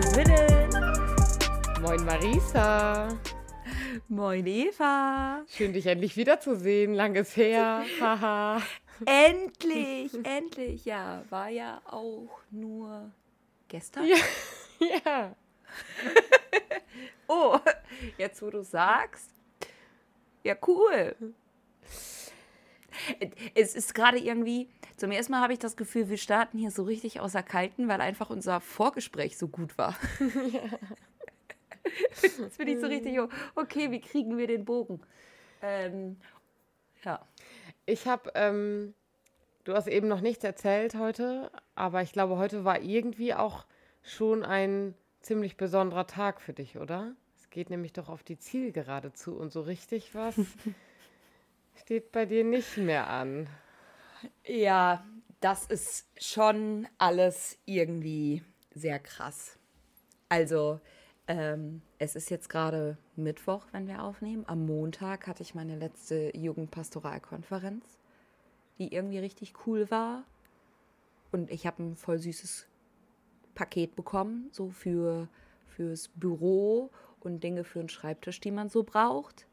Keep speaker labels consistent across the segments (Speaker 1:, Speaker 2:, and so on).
Speaker 1: Willen.
Speaker 2: Moin Marisa.
Speaker 1: Moin Eva.
Speaker 2: Schön, dich endlich wiederzusehen. Langes her. Haha.
Speaker 1: endlich, endlich. Ja, war ja auch nur gestern.
Speaker 2: Ja. ja.
Speaker 1: oh, jetzt wo du sagst. Ja, cool. Es ist gerade irgendwie, zum ersten Mal habe ich das Gefühl, wir starten hier so richtig außer Kalten, weil einfach unser Vorgespräch so gut war. Ja. Jetzt bin ich so richtig, okay, wie kriegen wir den Bogen? Ähm, ja.
Speaker 2: Ich habe, ähm, du hast eben noch nichts erzählt heute, aber ich glaube, heute war irgendwie auch schon ein ziemlich besonderer Tag für dich, oder? Es geht nämlich doch auf die Zielgerade zu und so richtig was steht bei dir nicht mehr an.
Speaker 1: Ja, das ist schon alles irgendwie sehr krass. Also, ähm, es ist jetzt gerade Mittwoch, wenn wir aufnehmen. Am Montag hatte ich meine letzte Jugendpastoralkonferenz, die irgendwie richtig cool war. Und ich habe ein voll süßes Paket bekommen, so für fürs Büro und Dinge für den Schreibtisch, die man so braucht.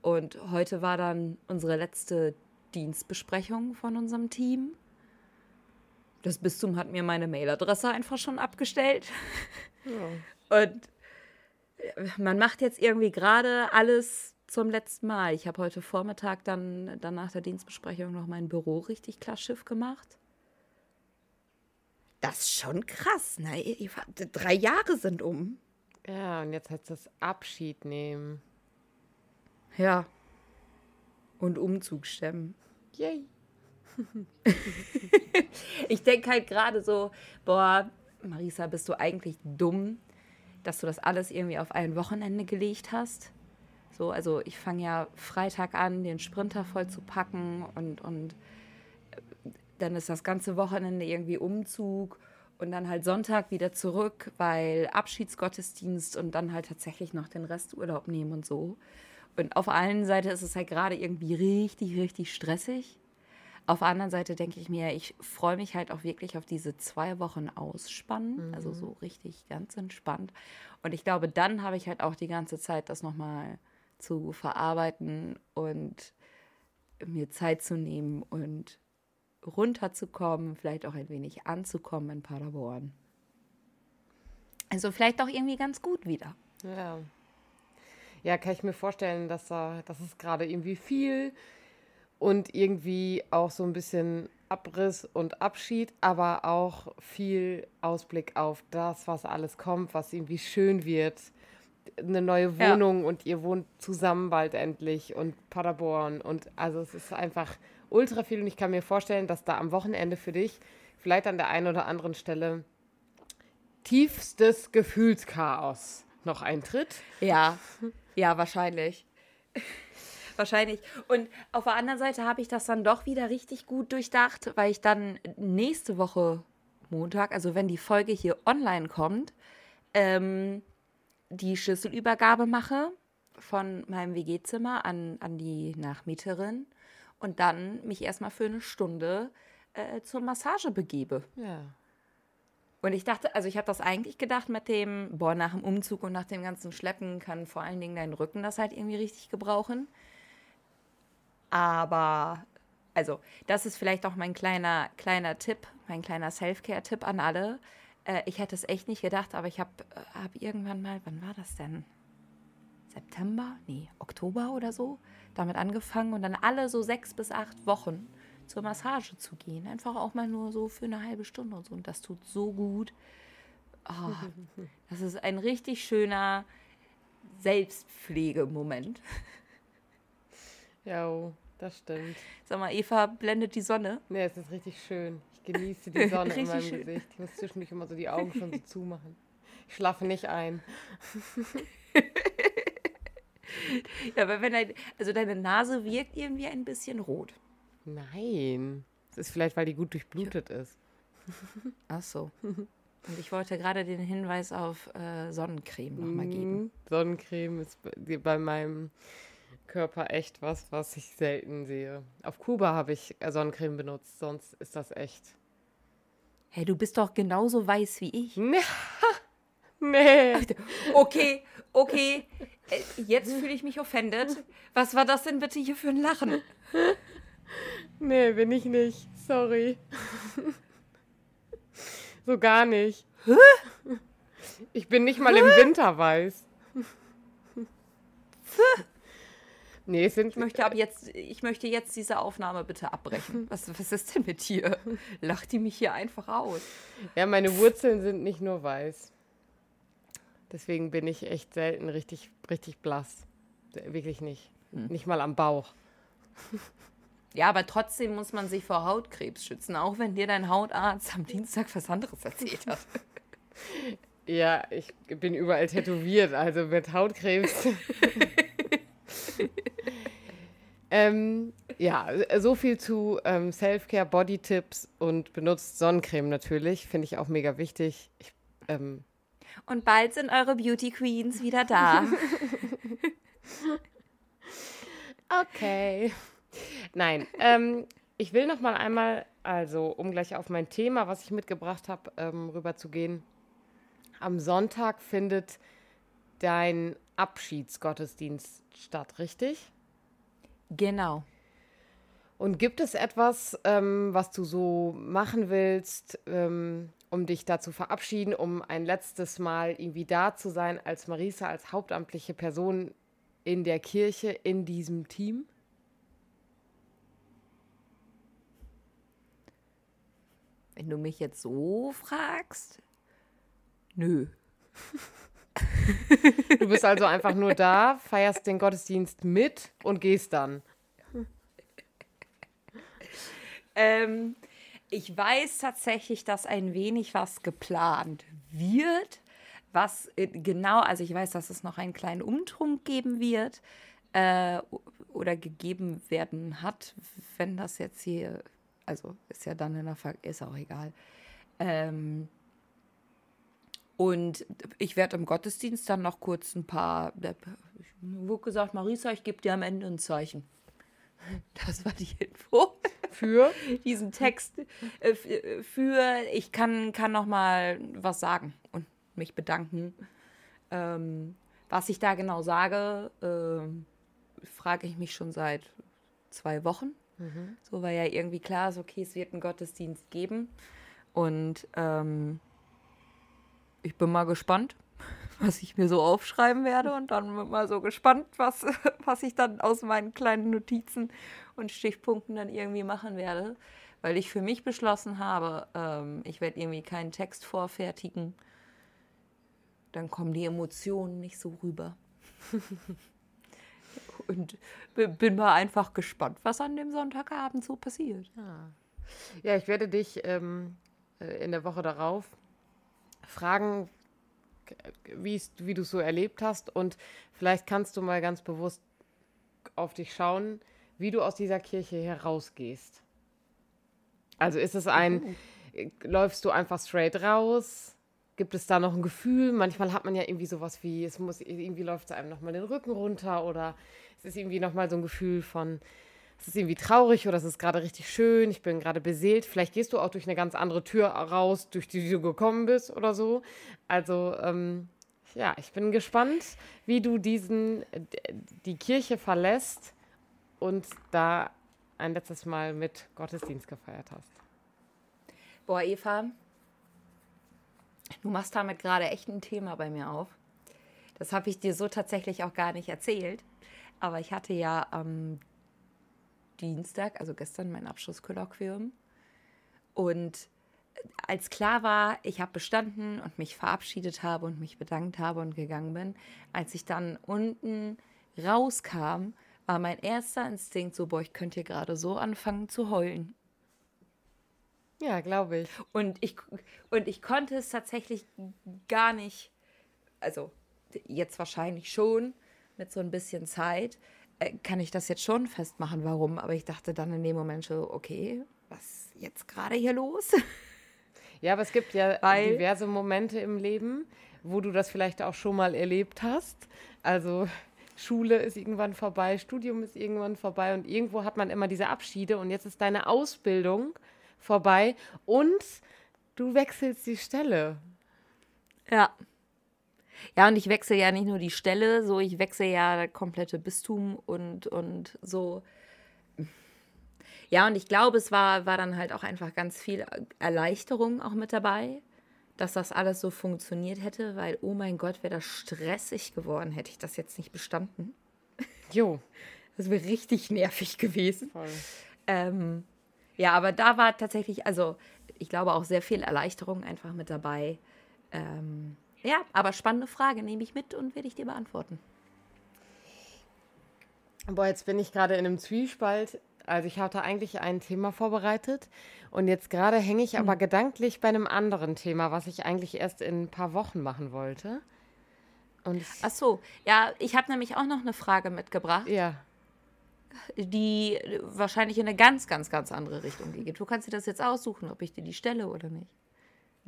Speaker 1: Und heute war dann unsere letzte Dienstbesprechung von unserem Team. Das Bistum hat mir meine Mailadresse einfach schon abgestellt. Ja. Und äh, man macht jetzt irgendwie gerade alles zum letzten Mal. Ich habe heute Vormittag dann, dann nach der Dienstbesprechung noch mein Büro richtig klar Schiff gemacht. Das ist schon krass, ne? Drei Jahre sind um.
Speaker 2: Ja, und jetzt heißt das Abschied nehmen.
Speaker 1: Ja. Und Umzug stemmen.
Speaker 2: Yay.
Speaker 1: ich denke halt gerade so, boah, Marisa, bist du eigentlich dumm, dass du das alles irgendwie auf ein Wochenende gelegt hast? So, also ich fange ja Freitag an, den Sprinter voll zu packen und, und äh, dann ist das ganze Wochenende irgendwie Umzug und dann halt Sonntag wieder zurück, weil Abschiedsgottesdienst und dann halt tatsächlich noch den Rest Urlaub nehmen und so. Und auf der einen Seite ist es halt gerade irgendwie richtig, richtig stressig. Auf der anderen Seite denke ich mir, ich freue mich halt auch wirklich auf diese zwei Wochen Ausspannen. Mhm. Also so richtig ganz entspannt. Und ich glaube, dann habe ich halt auch die ganze Zeit, das nochmal zu verarbeiten und mir Zeit zu nehmen und runterzukommen, vielleicht auch ein wenig anzukommen in Paderborn. Also vielleicht auch irgendwie ganz gut wieder.
Speaker 2: Ja, ja, kann ich mir vorstellen, dass da, das ist gerade irgendwie viel und irgendwie auch so ein bisschen Abriss und Abschied, aber auch viel Ausblick auf das, was alles kommt, was irgendwie schön wird. Eine neue Wohnung ja. und ihr wohnt zusammen bald endlich und Paderborn und also es ist einfach ultra viel und ich kann mir vorstellen, dass da am Wochenende für dich vielleicht an der einen oder anderen Stelle tiefstes Gefühlschaos noch eintritt.
Speaker 1: Ja, ja, wahrscheinlich. wahrscheinlich. Und auf der anderen Seite habe ich das dann doch wieder richtig gut durchdacht, weil ich dann nächste Woche Montag, also wenn die Folge hier online kommt, ähm, die Schlüsselübergabe mache von meinem WG-Zimmer an, an die Nachmieterin und dann mich erstmal für eine Stunde äh, zur Massage begebe.
Speaker 2: Ja.
Speaker 1: Und ich dachte, also ich habe das eigentlich gedacht mit dem, boah, nach dem Umzug und nach dem ganzen Schleppen kann vor allen Dingen dein Rücken das halt irgendwie richtig gebrauchen. Aber, also, das ist vielleicht auch mein kleiner, kleiner Tipp, mein kleiner Self-Care-Tipp an alle. Äh, ich hätte es echt nicht gedacht, aber ich habe äh, hab irgendwann mal, wann war das denn? September? Nee, Oktober oder so, damit angefangen und dann alle so sechs bis acht Wochen zur Massage zu gehen. Einfach auch mal nur so für eine halbe Stunde und so. Und das tut so gut. Oh, das ist ein richtig schöner Selbstpflegemoment.
Speaker 2: Ja, das stimmt.
Speaker 1: Sag mal, Eva blendet die Sonne.
Speaker 2: Nee, es ist richtig schön. Ich genieße die Sonne in meinem schön. Gesicht. Ich muss zwischendurch immer so die Augen schon so zumachen. Ich schlafe nicht ein.
Speaker 1: ja, aber wenn dein, also deine Nase wirkt irgendwie ein bisschen rot.
Speaker 2: Nein. Das ist vielleicht, weil die gut durchblutet ist.
Speaker 1: Ach so. Und ich wollte gerade den Hinweis auf äh, Sonnencreme nochmal geben. Mhm.
Speaker 2: Sonnencreme ist bei meinem Körper echt was, was ich selten sehe. Auf Kuba habe ich äh, Sonnencreme benutzt, sonst ist das echt.
Speaker 1: Hey, du bist doch genauso weiß wie ich.
Speaker 2: Nee.
Speaker 1: Okay, okay. Äh, Jetzt fühle ich mich offended. Was war das denn bitte hier für ein Lachen?
Speaker 2: Nee, bin ich nicht. Sorry. So gar nicht. Ich bin nicht mal im Winter weiß. Nee, sind.
Speaker 1: Ich möchte ab jetzt, ich möchte jetzt diese Aufnahme bitte abbrechen. Was, was ist denn mit dir? Lacht die mich hier einfach aus?
Speaker 2: Ja, meine Wurzeln sind nicht nur weiß. Deswegen bin ich echt selten richtig, richtig blass. Wirklich nicht. Nicht mal am Bauch.
Speaker 1: Ja, aber trotzdem muss man sich vor Hautkrebs schützen, auch wenn dir dein Hautarzt am Dienstag was anderes erzählt hat.
Speaker 2: Ja, ich bin überall tätowiert, also mit Hautkrebs. ähm, ja, so viel zu ähm, Self-Care, Body-Tipps und benutzt Sonnencreme natürlich. Finde ich auch mega wichtig. Ich, ähm,
Speaker 1: Und bald sind eure Beauty Queens wieder da.
Speaker 2: Okay. Nein, ähm, ich will noch mal einmal, also um gleich auf mein Thema, was ich mitgebracht habe, ähm, rüberzugehen. Am Sonntag findet dein Abschiedsgottesdienst statt, richtig?
Speaker 1: genau.
Speaker 2: Und gibt es etwas, ähm, was du so machen willst, ähm, um dich da zu verabschieden, um ein letztes Mal irgendwie da zu sein als Marisa, als hauptamtliche Person in der Kirche, in diesem Team?
Speaker 1: Wenn du mich jetzt so fragst, nö.
Speaker 2: Du bist also einfach nur da, feierst den Gottesdienst mit und gehst dann.
Speaker 1: Ähm, ich weiß tatsächlich, dass ein wenig was geplant wird. Was äh, genau, also ich weiß, dass es noch einen kleinen Umtrunk geben wird äh, oder gegeben werden hat, wenn das jetzt hier, also ist ja dann in der Ver ist auch egal. Ähm, und ich werde im Gottesdienst dann noch kurz ein paar, ich wurde gesagt, Marisa, ich gebe dir am Ende ein Zeichen. Das war die Info
Speaker 2: Für?
Speaker 1: diesen Text äh, äh, für, ich kann, kann noch mal was sagen und mich bedanken. Ähm, was ich da genau sage, ähm, frage ich mich schon seit zwei Wochen. So, weil ja irgendwie klar ist, okay, es wird einen Gottesdienst geben. Und ähm, ich bin mal gespannt, was ich mir so aufschreiben werde. Und dann bin mal so gespannt, was, was ich dann aus meinen kleinen Notizen und Stichpunkten dann irgendwie machen werde. Weil ich für mich beschlossen habe, ähm, ich werde irgendwie keinen Text vorfertigen. Dann kommen die Emotionen nicht so rüber. und bin mal einfach gespannt, was an dem Sonntagabend so passiert.
Speaker 2: Ja, ich werde dich ähm, äh, in der Woche darauf fragen, wie du es so erlebt hast. Und vielleicht kannst du mal ganz bewusst auf dich schauen, wie du aus dieser Kirche herausgehst. Also ist es ein, äh, läufst du einfach straight raus? Gibt es da noch ein Gefühl? Manchmal hat man ja irgendwie sowas wie, es muss, irgendwie läuft es einem nochmal den Rücken runter oder es ist irgendwie nochmal so ein Gefühl von, es ist irgendwie traurig oder es ist gerade richtig schön, ich bin gerade beseelt. Vielleicht gehst du auch durch eine ganz andere Tür raus, durch die du gekommen bist oder so. Also, ähm, ja, ich bin gespannt, wie du diesen, die Kirche verlässt und da ein letztes Mal mit Gottesdienst gefeiert hast.
Speaker 1: Boah, Eva, du machst damit gerade echt ein Thema bei mir auf. Das habe ich dir so tatsächlich auch gar nicht erzählt. Aber ich hatte ja am Dienstag, also gestern, mein Abschlusskolloquium. Und als klar war, ich habe bestanden und mich verabschiedet habe und mich bedankt habe und gegangen bin, als ich dann unten rauskam, war mein erster Instinkt so, boah, ich könnte hier gerade so anfangen zu heulen.
Speaker 2: Ja, glaube ich.
Speaker 1: Und ich, und ich konnte es tatsächlich gar nicht, also jetzt wahrscheinlich schon, mit so ein bisschen Zeit, äh, kann ich das jetzt schon festmachen, warum. Aber ich dachte dann in dem Moment so, okay, was ist jetzt gerade hier los?
Speaker 2: Ja, aber es gibt ja
Speaker 1: Weil-
Speaker 2: diverse Momente im Leben, wo du das vielleicht auch schon mal erlebt hast. Also Schule ist irgendwann vorbei, Studium ist irgendwann vorbei und irgendwo hat man immer diese Abschiede und jetzt ist deine Ausbildung vorbei und du wechselst die Stelle.
Speaker 1: Ja. Ja, und ich wechsle ja nicht nur die Stelle, so ich wechsle ja das komplette Bistum und, und so. Ja, und ich glaube, es war, war dann halt auch einfach ganz viel Erleichterung auch mit dabei, dass das alles so funktioniert hätte, weil, oh mein Gott, wäre das stressig geworden, hätte ich das jetzt nicht bestanden.
Speaker 2: Jo.
Speaker 1: Das wäre richtig nervig gewesen. Ähm, ja, aber da war tatsächlich, also ich glaube auch sehr viel Erleichterung einfach mit dabei. Ähm, ja, aber spannende Frage nehme ich mit und werde ich dir beantworten.
Speaker 2: Boah, jetzt bin ich gerade in einem Zwiespalt. Also ich hatte eigentlich ein Thema vorbereitet und jetzt gerade hänge ich aber hm. gedanklich bei einem anderen Thema, was ich eigentlich erst in ein paar Wochen machen wollte.
Speaker 1: Und Ach so, ja, ich habe nämlich auch noch eine Frage mitgebracht.
Speaker 2: Ja.
Speaker 1: Die wahrscheinlich in eine ganz, ganz, ganz andere Richtung geht. Du kannst dir das jetzt aussuchen, ob ich dir die stelle oder nicht.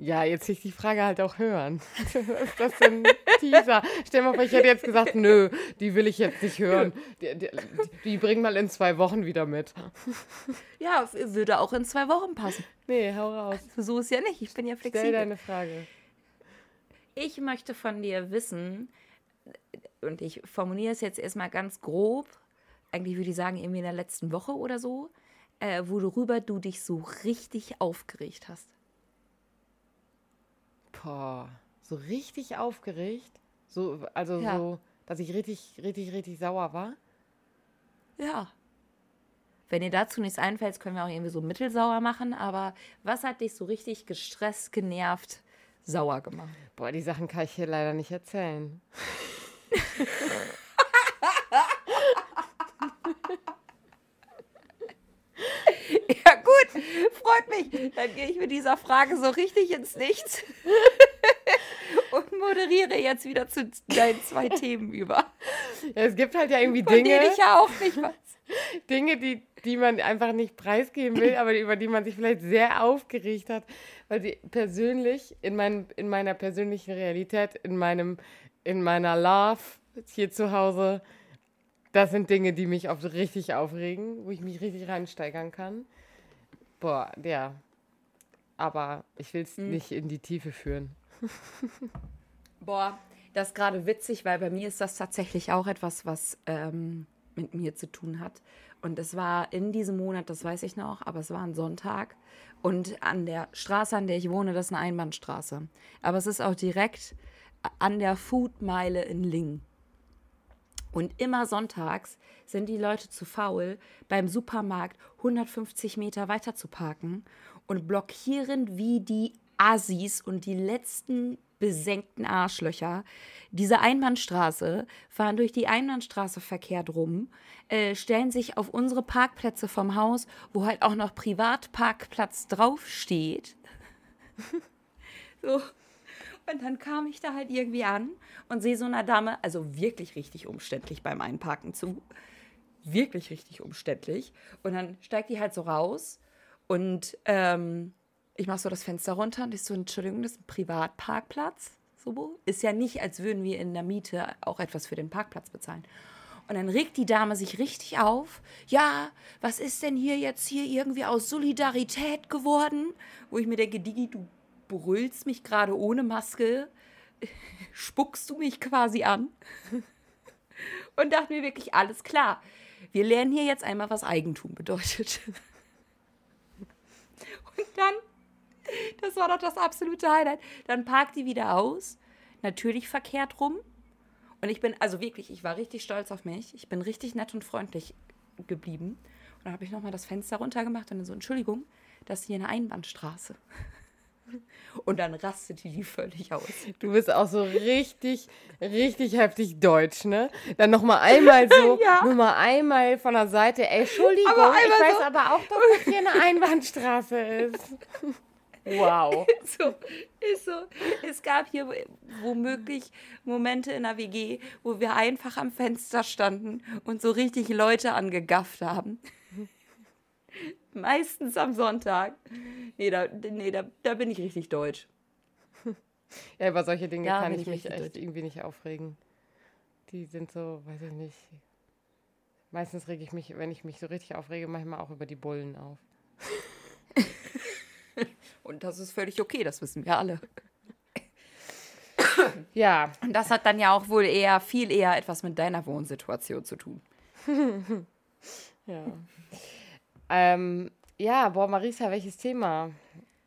Speaker 2: Ja, jetzt will ich die Frage halt auch hören. Was ist das ein Teaser? Stell mal vor, ich hätte jetzt gesagt, nö, die will ich jetzt nicht hören. Die, die, die bring mal in zwei Wochen wieder mit.
Speaker 1: Ja, würde auch in zwei Wochen passen.
Speaker 2: Nee, hau raus.
Speaker 1: So ist ja nicht, ich bin ja flexibel.
Speaker 2: Stell deine Frage.
Speaker 1: Ich möchte von dir wissen, und ich formuliere es jetzt erstmal ganz grob, eigentlich würde ich sagen, irgendwie in der letzten Woche oder so, äh, worüber du dich so richtig aufgeregt hast.
Speaker 2: Boah, so richtig aufgeregt. So, also ja. so, dass ich richtig, richtig, richtig sauer war.
Speaker 1: Ja. Wenn dir dazu nichts einfällt, können wir auch irgendwie so mittelsauer machen. Aber was hat dich so richtig gestresst, genervt, sauer gemacht?
Speaker 2: Boah, die Sachen kann ich hier leider nicht erzählen.
Speaker 1: ja, gut, mich. Dann gehe ich mit dieser Frage so richtig ins Nichts und moderiere jetzt wieder zu deinen zwei Themen über.
Speaker 2: Ja, es gibt halt ja irgendwie Von Dinge.
Speaker 1: Denen ich ja auch nicht weiß.
Speaker 2: Dinge, die, die man einfach nicht preisgeben will, aber über die man sich vielleicht sehr aufgeregt hat, weil sie persönlich in, mein, in meiner persönlichen Realität, in meinem, in meiner Love hier zu Hause, das sind Dinge, die mich oft richtig aufregen, wo ich mich richtig reinsteigern kann. Boah, ja. Aber ich will es mhm. nicht in die Tiefe führen.
Speaker 1: Boah, das ist gerade witzig, weil bei mir ist das tatsächlich auch etwas, was ähm, mit mir zu tun hat. Und es war in diesem Monat, das weiß ich noch, aber es war ein Sonntag. Und an der Straße, an der ich wohne, das ist eine Einbahnstraße. Aber es ist auch direkt an der Foodmeile in Lingen. Und immer sonntags sind die Leute zu faul, beim Supermarkt 150 Meter weiter zu parken und blockieren wie die Assis und die letzten besenkten Arschlöcher diese Einbahnstraße, fahren durch die Einbahnstraße verkehrt rum, äh, stellen sich auf unsere Parkplätze vom Haus, wo halt auch noch Privatparkplatz draufsteht. so. Und dann kam ich da halt irgendwie an und sehe so einer Dame, also wirklich richtig umständlich beim Einparken zu. Wirklich richtig umständlich. Und dann steigt die halt so raus und ähm, ich mache so das Fenster runter und ich so, Entschuldigung, das ist ein Privatparkplatz. So, ist ja nicht, als würden wir in der Miete auch etwas für den Parkplatz bezahlen. Und dann regt die Dame sich richtig auf. Ja, was ist denn hier jetzt hier irgendwie aus Solidarität geworden? Wo ich mir denke, Digi, du brüllst mich gerade ohne Maske. Spuckst du mich quasi an? Und dachte mir wirklich, alles klar. Wir lernen hier jetzt einmal, was Eigentum bedeutet. Und dann das war doch das absolute Highlight. Dann parkt die wieder aus. Natürlich verkehrt rum. Und ich bin, also wirklich, ich war richtig stolz auf mich. Ich bin richtig nett und freundlich geblieben. Und dann habe ich nochmal das Fenster runtergemacht und dann so, Entschuldigung, das ist hier eine Einbahnstraße. Und dann rastete die völlig aus.
Speaker 2: Du bist auch so richtig, richtig heftig deutsch, ne? Dann nochmal einmal so, ja. nur mal einmal von der Seite, ey, Entschuldigung, ich weiß so. aber auch, dass das hier eine Einbahnstraße ist. Wow.
Speaker 1: so, ist so. Es gab hier womöglich Momente in der WG, wo wir einfach am Fenster standen und so richtig Leute angegafft haben. Meistens am Sonntag. Nee, da, nee da, da bin ich richtig deutsch.
Speaker 2: Ja, über solche Dinge da kann ich, ich mich echt deutsch. irgendwie nicht aufregen. Die sind so, weiß ich nicht. Meistens rege ich mich, wenn ich mich so richtig aufrege, manchmal auch über die Bullen auf.
Speaker 1: Und das ist völlig okay, das wissen wir alle.
Speaker 2: Ja.
Speaker 1: Und das hat dann ja auch wohl eher, viel eher etwas mit deiner Wohnsituation zu tun.
Speaker 2: Ja. Ähm, ja, boah, Marisa, welches Thema?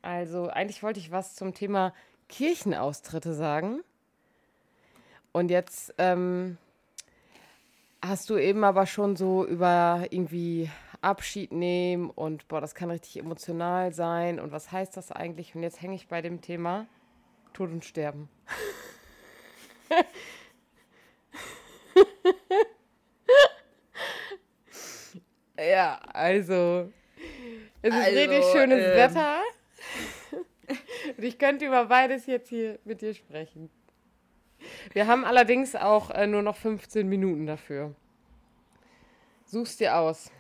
Speaker 2: Also, eigentlich wollte ich was zum Thema Kirchenaustritte sagen. Und jetzt ähm, hast du eben aber schon so über irgendwie Abschied nehmen und boah, das kann richtig emotional sein und was heißt das eigentlich? Und jetzt hänge ich bei dem Thema Tod und Sterben. ja, also es ist
Speaker 1: Also,
Speaker 2: richtig schönes
Speaker 1: ähm,
Speaker 2: Wetter. und ich könnte über beides jetzt hier mit dir sprechen. Wir haben allerdings auch äh, nur noch 15 Minuten dafür. Such's dir aus.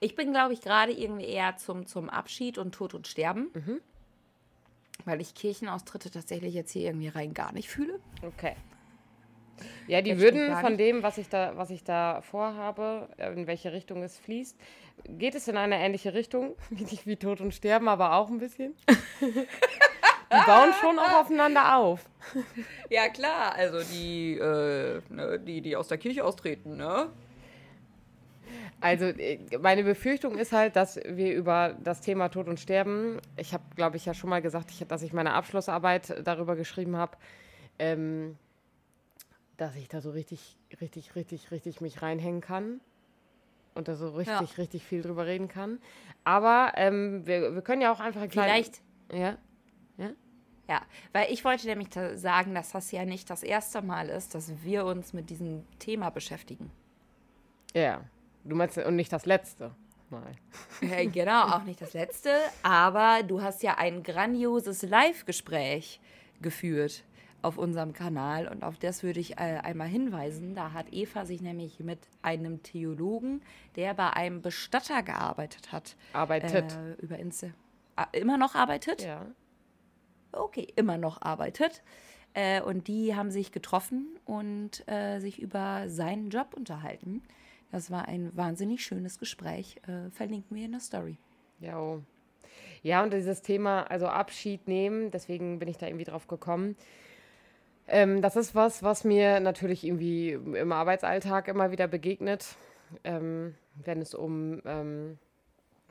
Speaker 1: Ich bin, glaube ich, gerade irgendwie eher zum, zum Abschied und Tod und Sterben. Weil ich Kirchenaustritte tatsächlich jetzt hier irgendwie rein gar nicht fühle.
Speaker 2: Okay. Ja, die würden von dem, was ich da, was ich da vorhabe, äh, in welche Richtung es fließt, geht es in eine ähnliche Richtung, nicht wie Tod und Sterben, aber auch ein bisschen. die bauen schon auch aufeinander auf.
Speaker 1: Ja, klar. Also die, äh, ne, die, die aus der Kirche austreten, ne?
Speaker 2: Also äh, meine Befürchtung ist halt, dass wir über das Thema Tod und Sterben, ich habe, glaube ich, ja schon mal gesagt, ich, dass ich meine Abschlussarbeit darüber geschrieben habe, ähm, dass ich da so richtig, richtig, richtig, richtig mich reinhängen kann und da so richtig, richtig viel drüber reden kann. Aber ähm, wir, wir können ja auch einfach ein.
Speaker 1: Vielleicht.
Speaker 2: Ja,
Speaker 1: Ja, weil ich wollte nämlich sagen, dass das ja nicht das erste Mal ist, dass wir uns mit diesem Thema beschäftigen.
Speaker 2: ja. Du meinst, und nicht das letzte Mal.
Speaker 1: Ja, genau, auch nicht das letzte, aber du hast ja ein grandioses Live-Gespräch geführt auf unserem Kanal und auf das würde ich äh, einmal hinweisen. Da hat Eva sich nämlich mit einem Theologen, der bei einem Bestatter gearbeitet hat,
Speaker 2: Arbeitet.
Speaker 1: äh, über Insta. Ah, immer noch arbeitet?
Speaker 2: ja.
Speaker 1: okay, immer noch arbeitet. Äh, und die haben sich getroffen und äh, sich über seinen Job unterhalten. Das war ein wahnsinnig schönes Gespräch. Äh, verlinken wir in der Story.
Speaker 2: Ja, oh. ja, und dieses Thema, also Abschied nehmen, deswegen bin ich da irgendwie drauf gekommen. Ähm, das ist was, was mir natürlich irgendwie im Arbeitsalltag immer wieder begegnet, ähm, wenn es um ähm,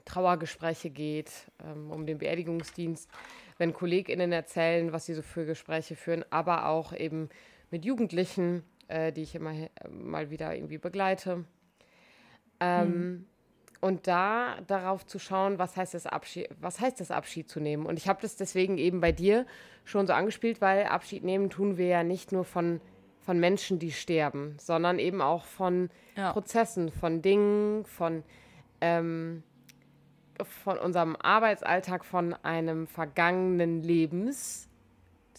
Speaker 2: Trauergespräche geht, ähm, um den Beerdigungsdienst, wenn KollegInnen erzählen, was sie so für Gespräche führen, aber auch eben mit Jugendlichen, äh, die ich immer he- mal wieder irgendwie begleite. Ähm, Und da darauf zu schauen, was heißt es Abschied, was heißt es Abschied zu nehmen. Und ich habe das deswegen eben bei dir schon so angespielt, weil Abschied nehmen tun wir ja nicht nur von, von Menschen, die sterben, sondern eben auch von
Speaker 1: Ja.
Speaker 2: Prozessen, von Dingen, von, ähm, von unserem Arbeitsalltag, von einem vergangenen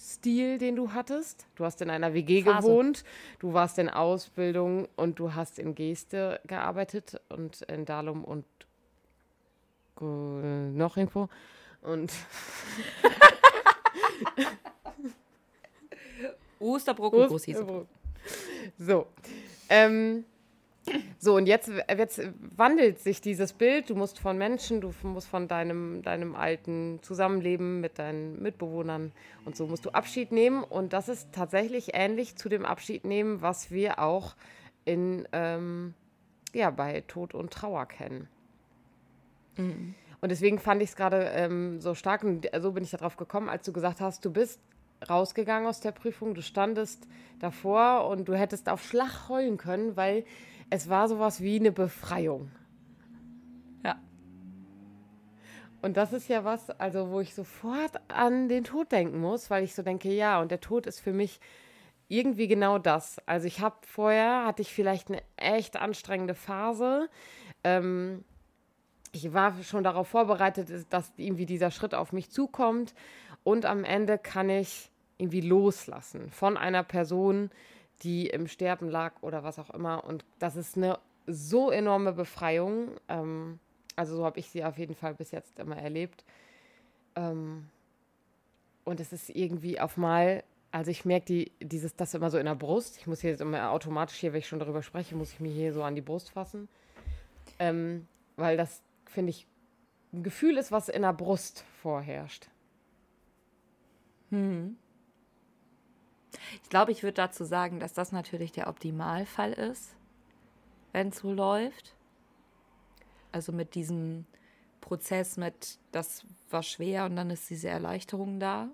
Speaker 2: Lebensstil, den du hattest. Du hast in einer WG
Speaker 1: Phase.
Speaker 2: gewohnt, du warst in Ausbildung und du hast in Geste gearbeitet und in Dalum und noch irgendwo. Und
Speaker 1: Osterbrock und Großhäse.
Speaker 2: Ost- So. Ähm, so, und jetzt, jetzt wandelt sich dieses Bild. Du musst von Menschen, du musst von deinem, deinem alten Zusammenleben mit deinen Mitbewohnern und so musst du Abschied nehmen. Und das ist tatsächlich ähnlich zu dem Abschied nehmen, was wir auch in, ähm, ja, bei Tod und Trauer kennen. Und deswegen fand ich es gerade ähm, so stark, und so bin ich darauf gekommen, als du gesagt hast, du bist rausgegangen aus der Prüfung, du standest davor und du hättest auf Schlag heulen können, weil es war sowas wie eine Befreiung.
Speaker 1: Ja.
Speaker 2: Und das ist ja was, also wo ich sofort an den Tod denken muss, weil ich so denke, ja, und der Tod ist für mich irgendwie genau das. Also ich habe vorher, hatte ich vielleicht eine echt anstrengende Phase. Ähm, ich war schon darauf vorbereitet, dass irgendwie dieser Schritt auf mich zukommt. Und am Ende kann ich irgendwie loslassen von einer Person, die im Sterben lag oder was auch immer. Und das ist eine so enorme Befreiung. Ähm, also so habe ich sie auf jeden Fall bis jetzt immer erlebt. Ähm, und es ist irgendwie auf mal, also ich merke die, dieses, das immer so in der Brust. Ich muss hier jetzt immer automatisch hier, wenn ich schon darüber spreche, muss ich mir hier so an die Brust fassen. Ähm, weil das, finde ich, ein Gefühl ist, was in der Brust vorherrscht.
Speaker 1: Hm. Ich glaube, ich würde dazu sagen, dass das natürlich der Optimalfall ist, wenn es so läuft. Also mit diesem Prozess mit, das war schwer und dann ist diese Erleichterung da.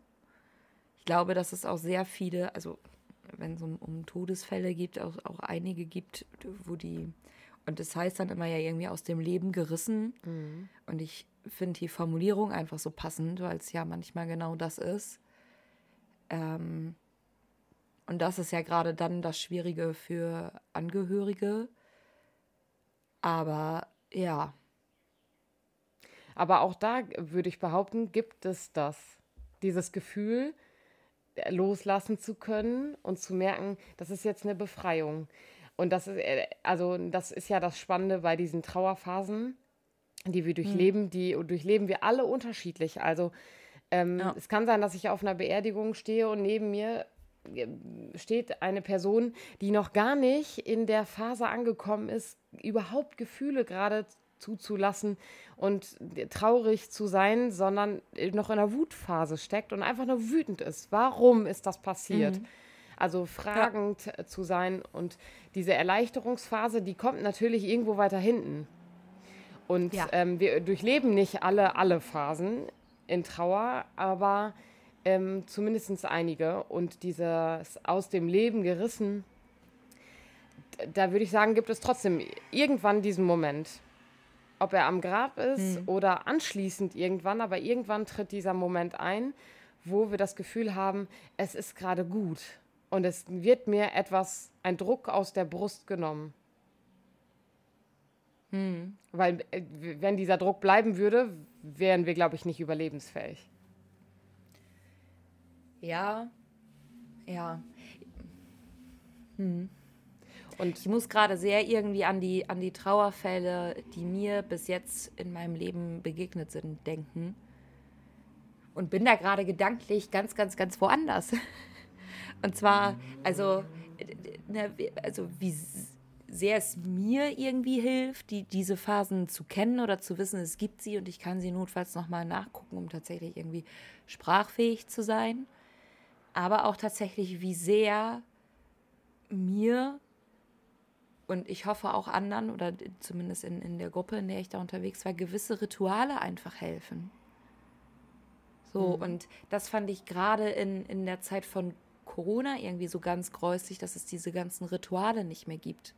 Speaker 1: Ich glaube, dass es auch sehr viele, also wenn es um, um Todesfälle gibt, auch, auch einige gibt, wo die, und das heißt dann immer ja irgendwie aus dem Leben gerissen. Mhm. Und ich finde die Formulierung einfach so passend, weil es ja manchmal genau das ist. Ähm, und das ist ja gerade dann das Schwierige für Angehörige. Aber ja.
Speaker 2: Aber auch da würde ich behaupten, gibt es das. Dieses Gefühl, loslassen zu können und zu merken, das ist jetzt eine Befreiung. Und das ist, äh, also das ist ja das Spannende bei diesen Trauerphasen, die wir durchleben, mhm. die durchleben wir alle unterschiedlich. Also ähm, ja. es kann sein, dass ich auf einer Beerdigung stehe und neben mir äh, steht eine Person, die noch gar nicht in der Phase angekommen ist, überhaupt Gefühle gerade zuzulassen und traurig zu sein, sondern noch in einer Wutphase steckt und einfach nur wütend ist. Warum ist das passiert? Mhm. Also fragend ja. zu sein und diese Erleichterungsphase, die kommt natürlich irgendwo weiter hinten. Und ja. ähm, wir durchleben nicht alle, alle Phasen in Trauer, aber ähm, zumindest einige. Und dieses aus dem Leben gerissen, da würde ich sagen, gibt es trotzdem irgendwann diesen Moment. Ob er am Grab ist hm. oder anschließend irgendwann, aber irgendwann tritt dieser Moment ein, wo wir das Gefühl haben, es ist gerade gut und es wird mir etwas, ein Druck aus der Brust genommen. Hm. Weil äh, wenn dieser Druck bleiben würde, wären wir, glaube ich, nicht überlebensfähig.
Speaker 1: Ja, ja. Hm. Und ich muss gerade sehr irgendwie an die, an die Trauerfälle, die mir bis jetzt in meinem Leben begegnet sind, denken. Und bin da gerade gedanklich ganz, ganz, ganz woanders. Und zwar, also, ne, also wie sehr es mir irgendwie hilft, die, diese Phasen zu kennen oder zu wissen, es gibt sie und ich kann sie notfalls nochmal nachgucken, um tatsächlich irgendwie sprachfähig zu sein. Aber auch tatsächlich, wie sehr mir und ich hoffe auch anderen oder zumindest in, in der Gruppe, in der ich da unterwegs war, gewisse Rituale einfach helfen. So, mhm. und das fand ich gerade in, in der Zeit von Corona irgendwie so ganz gräuslich, dass es diese ganzen Rituale nicht mehr gibt.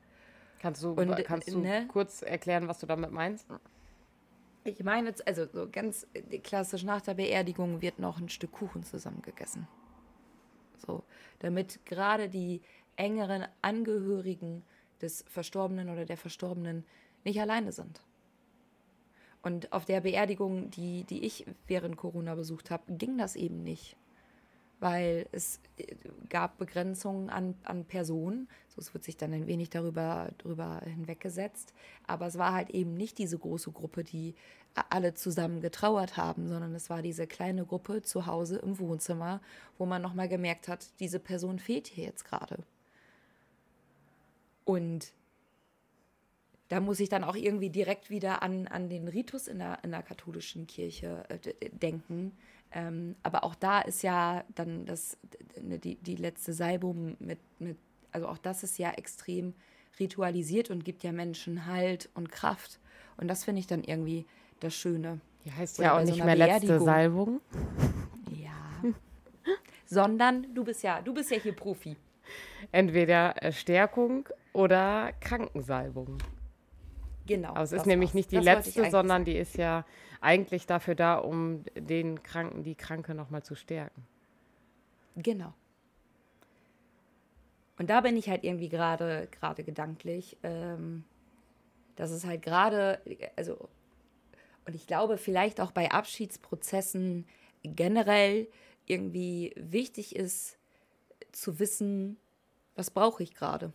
Speaker 2: Kannst du, und, kannst du ne? kurz erklären, was du damit meinst?
Speaker 1: Ich meine, also so ganz klassisch nach der Beerdigung wird noch ein Stück Kuchen zusammengegessen. So, damit gerade die engeren Angehörigen des Verstorbenen oder der Verstorbenen nicht alleine sind. Und auf der Beerdigung, die, die ich während Corona besucht habe, ging das eben nicht. Weil es äh, gab Begrenzungen an, an Personen. So, es wird sich dann ein wenig darüber, darüber hinweggesetzt. Aber es war halt eben nicht diese große Gruppe, die alle zusammen getrauert haben, sondern es war diese kleine Gruppe zu Hause im Wohnzimmer, wo man nochmal gemerkt hat, diese Person fehlt hier jetzt gerade. Und da muss ich dann auch irgendwie direkt wieder an, an den Ritus in der, in der katholischen Kirche äh, denken. Ähm, aber auch da ist ja dann das, ne, die, die letzte Salbung mit, mit, also auch das ist ja extrem ritualisiert und gibt ja Menschen Halt und Kraft. Und das finde ich dann irgendwie das Schöne.
Speaker 2: Ja, heißt ja auch so nicht mehr letzte Salbung.
Speaker 1: Ja. Sondern du bist ja, du bist ja hier Profi.
Speaker 2: Entweder Stärkung oder Krankensalbung. Genau. Aber es ist nämlich war's. nicht die das letzte, sondern die ist ja eigentlich dafür da, um den Kranken, die Kranke nochmal zu stärken.
Speaker 1: Genau. Und da bin ich halt irgendwie gerade gerade gedanklich, ähm, dass es halt gerade, also, und ich glaube vielleicht auch bei Abschiedsprozessen generell irgendwie wichtig ist zu wissen, was brauche ich gerade.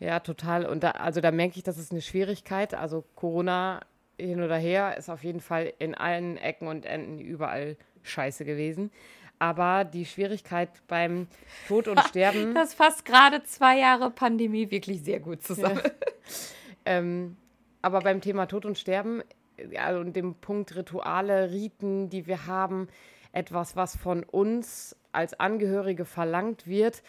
Speaker 2: Ja, total. Und da, also da merke ich, das ist eine Schwierigkeit. Also Corona hin oder her ist auf jeden Fall in allen Ecken und Enden überall scheiße gewesen. Aber die Schwierigkeit beim Tod und Sterben.
Speaker 1: Das fasst gerade zwei Jahre Pandemie wirklich sehr gut zusammen. Ja.
Speaker 2: ähm, aber beim Thema Tod und Sterben ja, und dem Punkt Rituale, Riten, die wir haben, etwas, was von uns als Angehörige verlangt wird,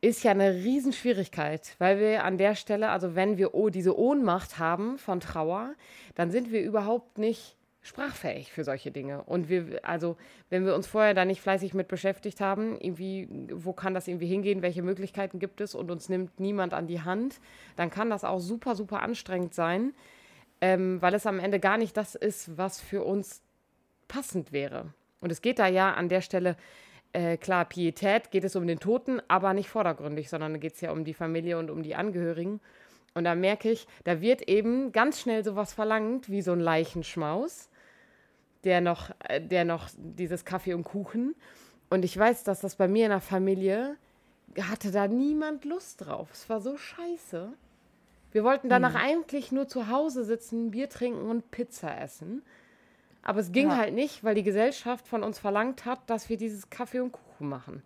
Speaker 2: ist ja eine Riesenschwierigkeit, weil wir an der Stelle, also wenn wir diese Ohnmacht haben von Trauer, dann sind wir überhaupt nicht sprachfähig für solche Dinge. Und wir, also, wenn wir uns vorher da nicht fleißig mit beschäftigt haben, irgendwie, wo kann das irgendwie hingehen, welche Möglichkeiten gibt es und uns nimmt niemand an die Hand, dann kann das auch super, super anstrengend sein, ähm, weil es am Ende gar nicht das ist, was für uns passend wäre. Und es geht da ja an der Stelle, äh, klar, Pietät geht es um den Toten, aber nicht vordergründig, sondern da geht es ja um die Familie und um die Angehörigen. Und da merke ich, da wird eben ganz schnell sowas verlangt, wie so ein Leichenschmaus der noch, äh, der noch dieses Kaffee und Kuchen. Und ich weiß, dass das bei mir in der Familie hatte da niemand Lust drauf. Es war so scheiße. Wir wollten danach hm. eigentlich nur zu Hause sitzen, Bier trinken und Pizza essen. Aber es ging ja. halt nicht, weil die Gesellschaft von uns verlangt hat, dass wir dieses Kaffee und Kuchen machen.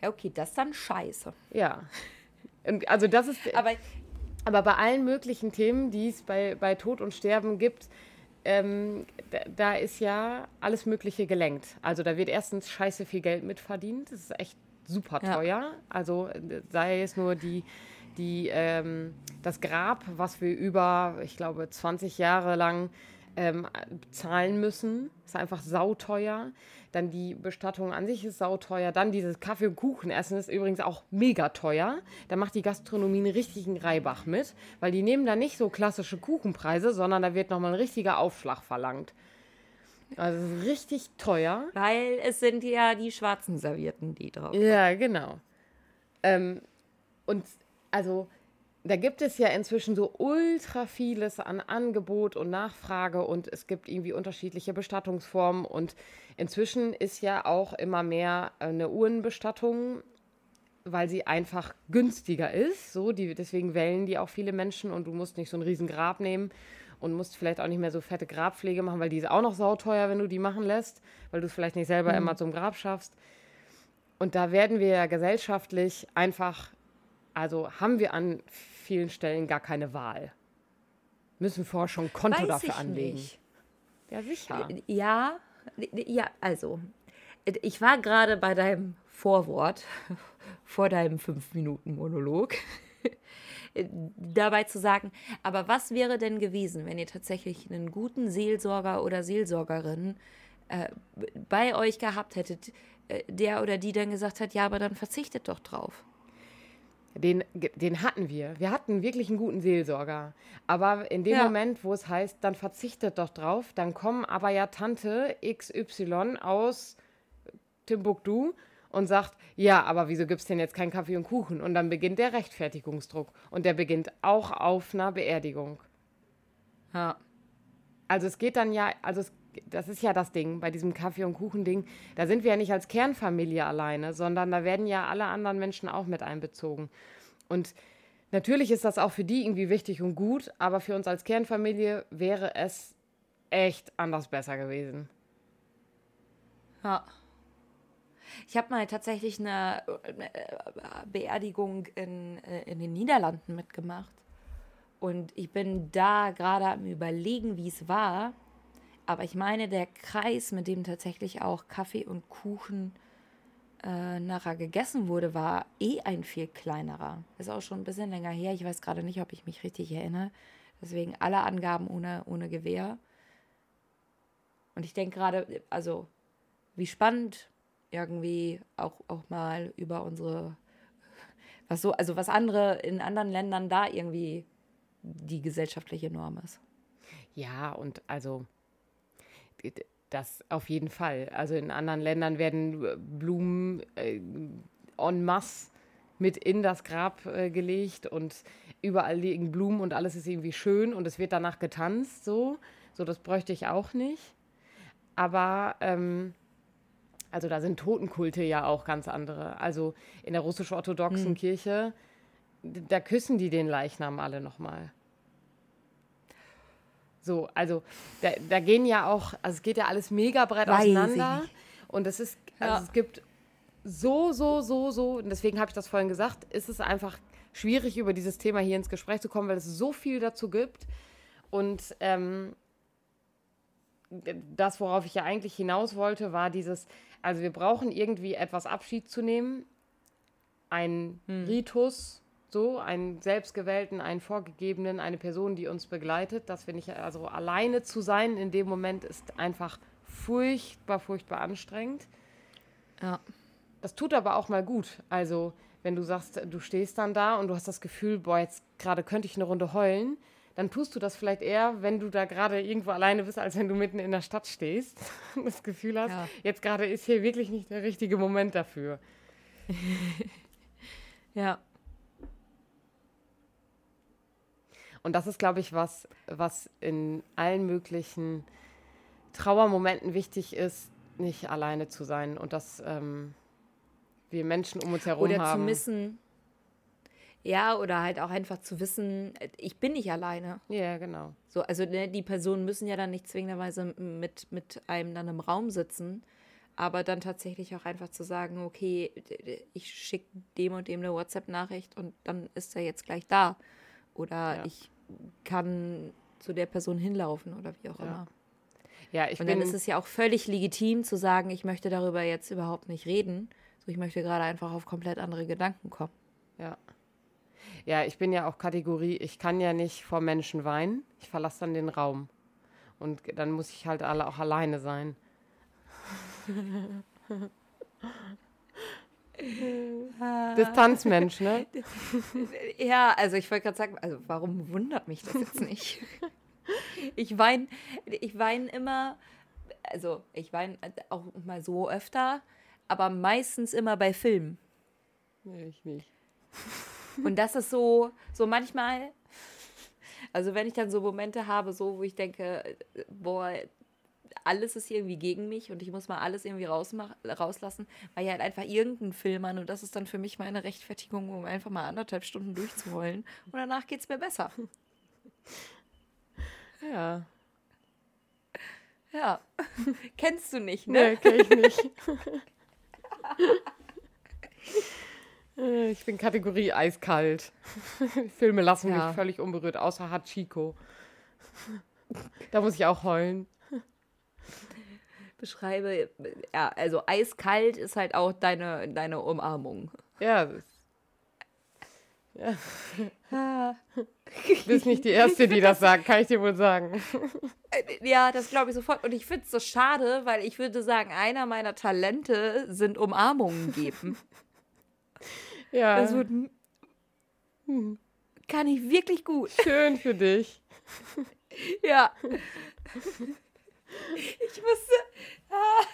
Speaker 1: Ja, okay, das ist dann scheiße.
Speaker 2: Ja. Und also das ist.
Speaker 1: Aber,
Speaker 2: aber bei allen möglichen Themen, die es bei, bei Tod und Sterben gibt, ähm, da, da, ist ja alles Mögliche gelenkt. Also da wird erstens scheiße viel Geld mitverdient. Das ist echt super teuer. Ja. Also sei es nur die, die, ähm, das Grab, was wir über, ich glaube, 20 Jahre lang ähm, zahlen müssen. Ist einfach sauteuer. Dann die Bestattung an sich ist sauteuer. Dann dieses Kaffee- und Kuchenessen ist übrigens auch mega teuer. Da macht die Gastronomie einen richtigen Reibach mit, weil die nehmen da nicht so klassische Kuchenpreise, sondern da wird nochmal ein richtiger Aufschlag verlangt. Also richtig teuer.
Speaker 1: Weil es sind ja die schwarzen Servierten, die drauf.
Speaker 2: Ja, genau. Ähm, und also da gibt es ja inzwischen so ultra vieles an Angebot und Nachfrage und es gibt irgendwie unterschiedliche Bestattungsformen und inzwischen ist ja auch immer mehr eine Urnenbestattung, weil sie einfach günstiger ist. So, die, deswegen wählen die auch viele Menschen und du musst nicht so ein riesen Grab nehmen und musst vielleicht auch nicht mehr so fette Grabpflege machen, weil die ist auch noch sauteuer, wenn du die machen lässt, weil du es vielleicht nicht selber mhm. immer zum Grab schaffst. Und da werden wir ja gesellschaftlich einfach, also haben wir an vielen Stellen gar keine Wahl. Müssen vorher schon ein Konto Weiß dafür anlegen. Nicht.
Speaker 1: Ja, sicher. Ja, ja, also. Ich war gerade bei deinem Vorwort, vor deinem Fünf-Minuten-Monolog, dabei zu sagen, aber was wäre denn gewesen, wenn ihr tatsächlich einen guten Seelsorger oder Seelsorgerin äh, bei euch gehabt hättet, äh, der oder die dann gesagt hat, ja, aber dann verzichtet doch drauf.
Speaker 2: Den, den hatten wir. Wir hatten wirklich einen guten Seelsorger. Aber in dem ja. Moment, wo es heißt, dann verzichtet doch drauf, dann kommen aber ja Tante XY aus Timbuktu und sagt, ja, aber wieso gibt es denn jetzt keinen Kaffee und Kuchen? Und dann beginnt der Rechtfertigungsdruck. Und der beginnt auch auf einer Beerdigung. Ja. Also es geht dann ja, also es das ist ja das Ding bei diesem Kaffee- und Kuchen-Ding. Da sind wir ja nicht als Kernfamilie alleine, sondern da werden ja alle anderen Menschen auch mit einbezogen. Und natürlich ist das auch für die irgendwie wichtig und gut, aber für uns als Kernfamilie wäre es echt anders besser gewesen.
Speaker 1: Ja. Ich habe mal tatsächlich eine, äh, Beerdigung in, äh, in den Niederlanden mitgemacht. Und ich bin da gerade am Überlegen, wie es war. Aber ich meine, der Kreis, mit dem tatsächlich auch Kaffee und Kuchen äh, nachher gegessen wurde, war eh ein viel kleinerer. Ist auch schon ein bisschen länger her. Ich weiß gerade nicht, ob ich mich richtig erinnere. Deswegen alle Angaben ohne, ohne Gewehr. Und ich denke gerade, also wie spannend irgendwie auch, auch mal über unsere, was so, also was andere in anderen Ländern da irgendwie die gesellschaftliche Norm ist.
Speaker 2: Ja, und also das auf jeden Fall. Also in anderen Ländern werden äh, Blumen äh, en masse mit in das Grab äh, gelegt und überall liegen Blumen und alles ist irgendwie schön und es wird danach getanzt, so. So, das bräuchte ich auch nicht. Aber, ähm, also da sind Totenkulte ja auch ganz andere. Also in der russisch-orthodoxen hm. Kirche, da küssen die den Leichnam alle nochmal. So, also da, da gehen ja auch, also es geht ja alles mega breit Weiß auseinander. Und es ist, also ja. es gibt so, so, so, so, und deswegen habe ich das vorhin gesagt, ist es einfach schwierig, über dieses Thema hier ins Gespräch zu kommen, weil es so viel dazu gibt. Und ähm, das, worauf ich ja eigentlich hinaus wollte, war dieses, also wir brauchen irgendwie etwas Abschied zu nehmen, ein hm. Ritus, so, einen selbstgewählten, einen vorgegebenen, eine Person, die uns begleitet, dass wir nicht, also alleine zu sein in dem Moment ist einfach furchtbar, furchtbar anstrengend. Ja. Das tut aber auch mal gut. Also, wenn du sagst, du stehst dann da und du hast das Gefühl, boah, jetzt gerade könnte ich eine Runde heulen, dann tust du das vielleicht eher, wenn du da gerade irgendwo alleine bist, als wenn du mitten in der Stadt stehst und das Gefühl hast, ja. jetzt gerade ist hier wirklich nicht der richtige Moment dafür. ja. Und das ist, glaube ich, was, was in allen möglichen Trauermomenten wichtig ist, nicht alleine zu sein und dass ähm, wir Menschen um uns herum
Speaker 1: oder
Speaker 2: haben.
Speaker 1: Oder zu missen. Ja, oder halt auch einfach zu wissen, ich bin nicht alleine.
Speaker 2: Ja, genau.
Speaker 1: So, also ne, die Personen müssen ja dann nicht zwingenderweise mit, mit einem dann im Raum sitzen, aber dann tatsächlich auch einfach zu sagen, okay, ich schicke dem und dem eine WhatsApp-Nachricht und dann ist er jetzt gleich da. Oder ja. ich kann zu der Person hinlaufen oder wie auch ja. immer. Ja, ich und dann ist es ja auch völlig legitim zu sagen, ich möchte darüber jetzt überhaupt nicht reden. So, ich möchte gerade einfach auf komplett andere Gedanken kommen.
Speaker 2: Ja. Ja, ich bin ja auch Kategorie, ich kann ja nicht vor Menschen weinen. Ich verlasse dann den Raum. Und dann muss ich halt alle auch alleine sein. Distanzmensch, ne?
Speaker 1: Ja, also ich wollte gerade sagen, also warum wundert mich das jetzt nicht? Ich weine ich wein immer, also ich weine auch mal so öfter, aber meistens immer bei Filmen.
Speaker 2: Nee, ich nicht.
Speaker 1: Und das ist so, so manchmal, also wenn ich dann so Momente habe, so wo ich denke, boah, alles ist irgendwie gegen mich und ich muss mal alles irgendwie rauslassen, weil ja halt einfach irgendein Film an und das ist dann für mich meine Rechtfertigung, um einfach mal anderthalb Stunden durchzuholen und danach geht es mir besser.
Speaker 2: Ja.
Speaker 1: Ja. Kennst du nicht, ne?
Speaker 2: Nee, kenn ich nicht. ich bin Kategorie eiskalt. Filme lassen ja. mich völlig unberührt, außer Hachiko. Da muss ich auch heulen
Speaker 1: beschreibe, ja, also eiskalt ist halt auch deine, deine Umarmung.
Speaker 2: Ja, das ja. Ah. Du bist nicht die Erste, die das sagt, kann ich dir wohl sagen.
Speaker 1: Äh, ja, das glaube ich sofort. Und ich finde es so schade, weil ich würde sagen, einer meiner Talente sind Umarmungen geben. Ja. Das wird, hm. kann ich wirklich gut.
Speaker 2: Schön für dich.
Speaker 1: Ja. Ich musste. Ah,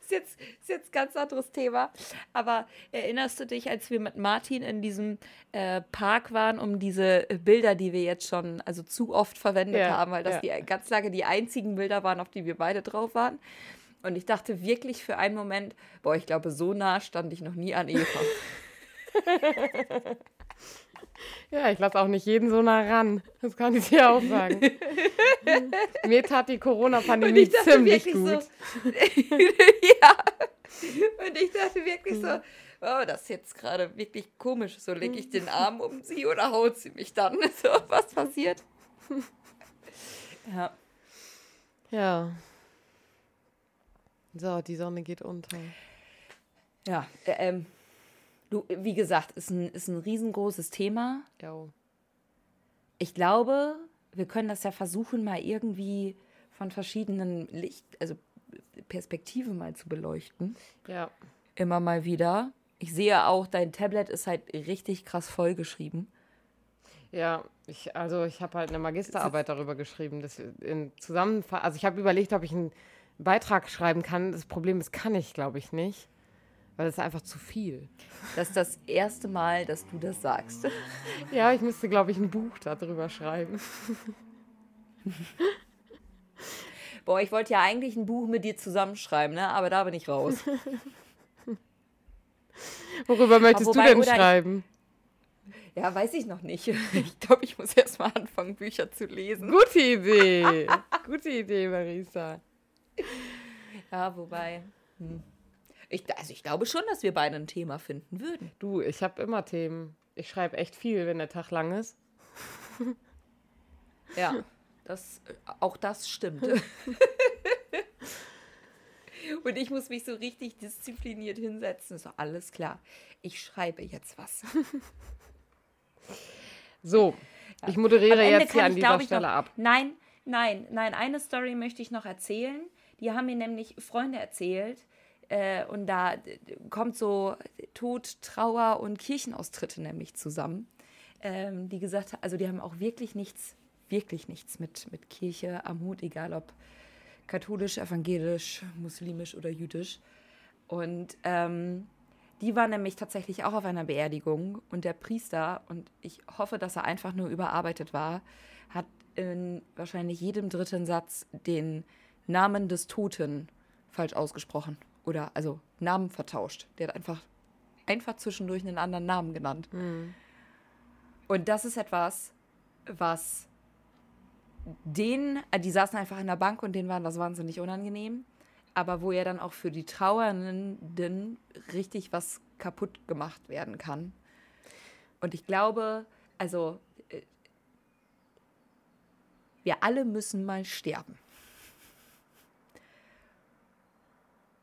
Speaker 1: ist, jetzt, ist jetzt ein ganz anderes Thema. Aber erinnerst du dich, als wir mit Martin in diesem äh, Park waren, um diese Bilder, die wir jetzt schon also zu oft verwendet ja, haben, weil das ja. die ganz lange die einzigen Bilder waren, auf die wir beide drauf waren. Und ich dachte wirklich für einen Moment, boah, ich glaube, so nah stand ich noch nie an Eva.
Speaker 2: Ja, ich lasse auch nicht jeden so nah ran. Das kann ich dir auch sagen. Mir tat die Corona-Pandemie ziemlich gut. So,
Speaker 1: ja. Und ich dachte wirklich so, oh, das ist jetzt gerade wirklich komisch. So lege ich den Arm um sie oder haut sie mich dann? So, was passiert?
Speaker 2: Ja. Ja. So, die Sonne geht unter.
Speaker 1: Ja, äh, ähm, Du, wie gesagt, ist ein, ist ein riesengroßes Thema.
Speaker 2: Ja.
Speaker 1: Ich glaube, wir können das ja versuchen, mal irgendwie von verschiedenen Licht, also Perspektiven mal zu beleuchten.
Speaker 2: Ja.
Speaker 1: Immer mal wieder. Ich sehe auch, dein Tablet ist halt richtig krass vollgeschrieben.
Speaker 2: Ja, ich, also ich habe halt eine Magisterarbeit darüber geschrieben. Das in Zusammenfassung, also ich habe überlegt, ob ich einen Beitrag schreiben kann. Das Problem ist, kann ich, glaube ich, nicht. Weil das ist einfach zu viel.
Speaker 1: Das ist das erste Mal, dass du das sagst.
Speaker 2: Ja, ich müsste, glaube ich, ein Buch darüber schreiben.
Speaker 1: Boah, ich wollte ja eigentlich ein Buch mit dir zusammenschreiben, ne? aber da bin ich raus.
Speaker 2: Worüber möchtest wobei, du denn schreiben?
Speaker 1: Ich, ja, weiß ich noch nicht. Ich glaube, ich muss erst mal anfangen, Bücher zu lesen.
Speaker 2: Gute Idee. Gute Idee, Marisa.
Speaker 1: Ja, wobei. Hm. Ich, also ich glaube schon, dass wir beide ein Thema finden würden.
Speaker 2: Du, ich habe immer Themen. Ich schreibe echt viel, wenn der Tag lang ist.
Speaker 1: ja, das, auch das stimmt. Und ich muss mich so richtig diszipliniert hinsetzen. So, alles klar. Ich schreibe jetzt was.
Speaker 2: So, ich moderiere jetzt hier an dieser Stelle
Speaker 1: noch,
Speaker 2: ab.
Speaker 1: Nein, nein, nein. Eine Story möchte ich noch erzählen. Die haben mir nämlich Freunde erzählt. Äh, und da kommt so Tod, Trauer und Kirchenaustritte nämlich zusammen. Ähm, die gesagt haben, also die haben auch wirklich nichts, wirklich nichts mit, mit Kirche am Hut, egal ob katholisch, evangelisch, muslimisch oder jüdisch. Und ähm, die war nämlich tatsächlich auch auf einer Beerdigung und der Priester, und ich hoffe, dass er einfach nur überarbeitet war, hat in wahrscheinlich jedem dritten Satz den Namen des Toten falsch ausgesprochen. Oder also Namen vertauscht. Der hat einfach, einfach zwischendurch einen anderen Namen genannt. Mhm. Und das ist etwas, was denen, äh, die saßen einfach in der Bank und denen war das wahnsinnig unangenehm aber wo ja dann auch für die Trauernden richtig was kaputt gemacht werden kann. Und ich glaube, also äh, wir alle müssen mal sterben.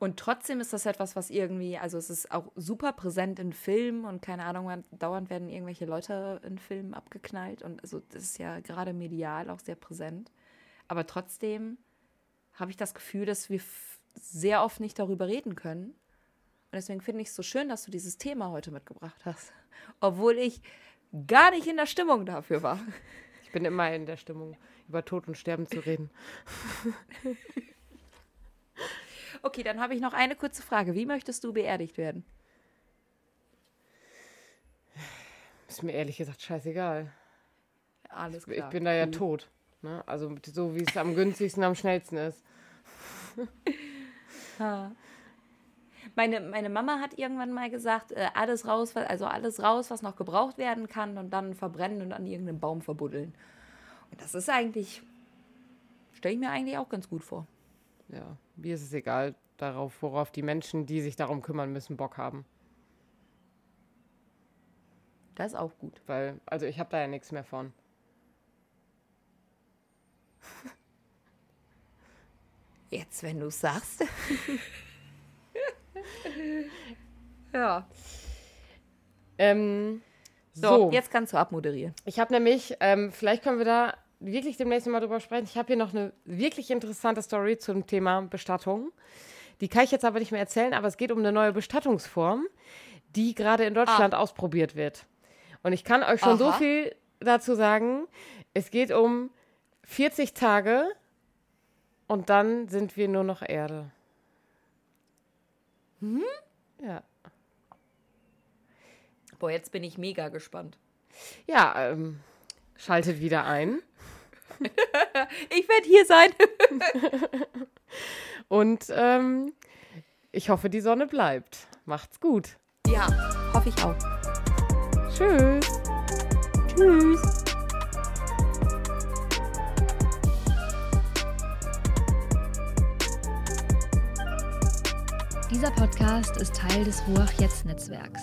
Speaker 1: Und trotzdem ist das etwas, was irgendwie, also es ist auch super präsent in Filmen und keine Ahnung, dauernd werden irgendwelche Leute in Filmen abgeknallt und also das ist ja gerade medial auch sehr präsent. Aber trotzdem habe ich das Gefühl, dass wir sehr oft nicht darüber reden können. Und deswegen finde ich es so schön, dass du dieses Thema heute mitgebracht hast. Obwohl ich gar nicht in der Stimmung dafür war.
Speaker 2: Ich bin immer in der Stimmung, über Tod und Sterben zu reden.
Speaker 1: okay, dann habe ich noch eine kurze Frage. Wie möchtest du beerdigt werden?
Speaker 2: Ist mir ehrlich gesagt scheißegal.
Speaker 1: Alles klar.
Speaker 2: Ich bin da ja mhm. tot. Ne? Also so, wie es am günstigsten, am schnellsten ist.
Speaker 1: Meine, meine Mama hat irgendwann mal gesagt, äh, alles raus, also alles raus, was noch gebraucht werden kann und dann verbrennen und an irgendeinem Baum verbuddeln. Und das ist eigentlich, stelle ich mir eigentlich auch ganz gut vor.
Speaker 2: Ja, mir ist es egal darauf, worauf die Menschen, die sich darum kümmern müssen, Bock haben.
Speaker 1: Das ist auch gut.
Speaker 2: Weil, also ich habe da ja nichts mehr von.
Speaker 1: Jetzt, wenn du es sagst. ja.
Speaker 2: Ähm,
Speaker 1: so, so, jetzt kannst du abmoderieren.
Speaker 2: Ich habe nämlich, ähm, vielleicht können wir da wirklich demnächst mal drüber sprechen. Ich habe hier noch eine wirklich interessante Story zum Thema Bestattung. Die kann ich jetzt aber nicht mehr erzählen, aber es geht um eine neue Bestattungsform, die gerade in Deutschland ah. ausprobiert wird. Und ich kann euch schon Aha. so viel dazu sagen. Es geht um 40 Tage und dann sind wir nur noch Erde.
Speaker 1: Hm?
Speaker 2: Ja.
Speaker 1: Boah, jetzt bin ich mega gespannt.
Speaker 2: Ja, ähm, schaltet wieder ein.
Speaker 1: ich werde hier sein.
Speaker 2: Und ähm, ich hoffe, die Sonne bleibt. Macht's gut.
Speaker 1: Ja, hoffe ich auch.
Speaker 2: Tschüss.
Speaker 1: Tschüss.
Speaker 3: Dieser Podcast ist Teil des Ruach Jetzt Netzwerks.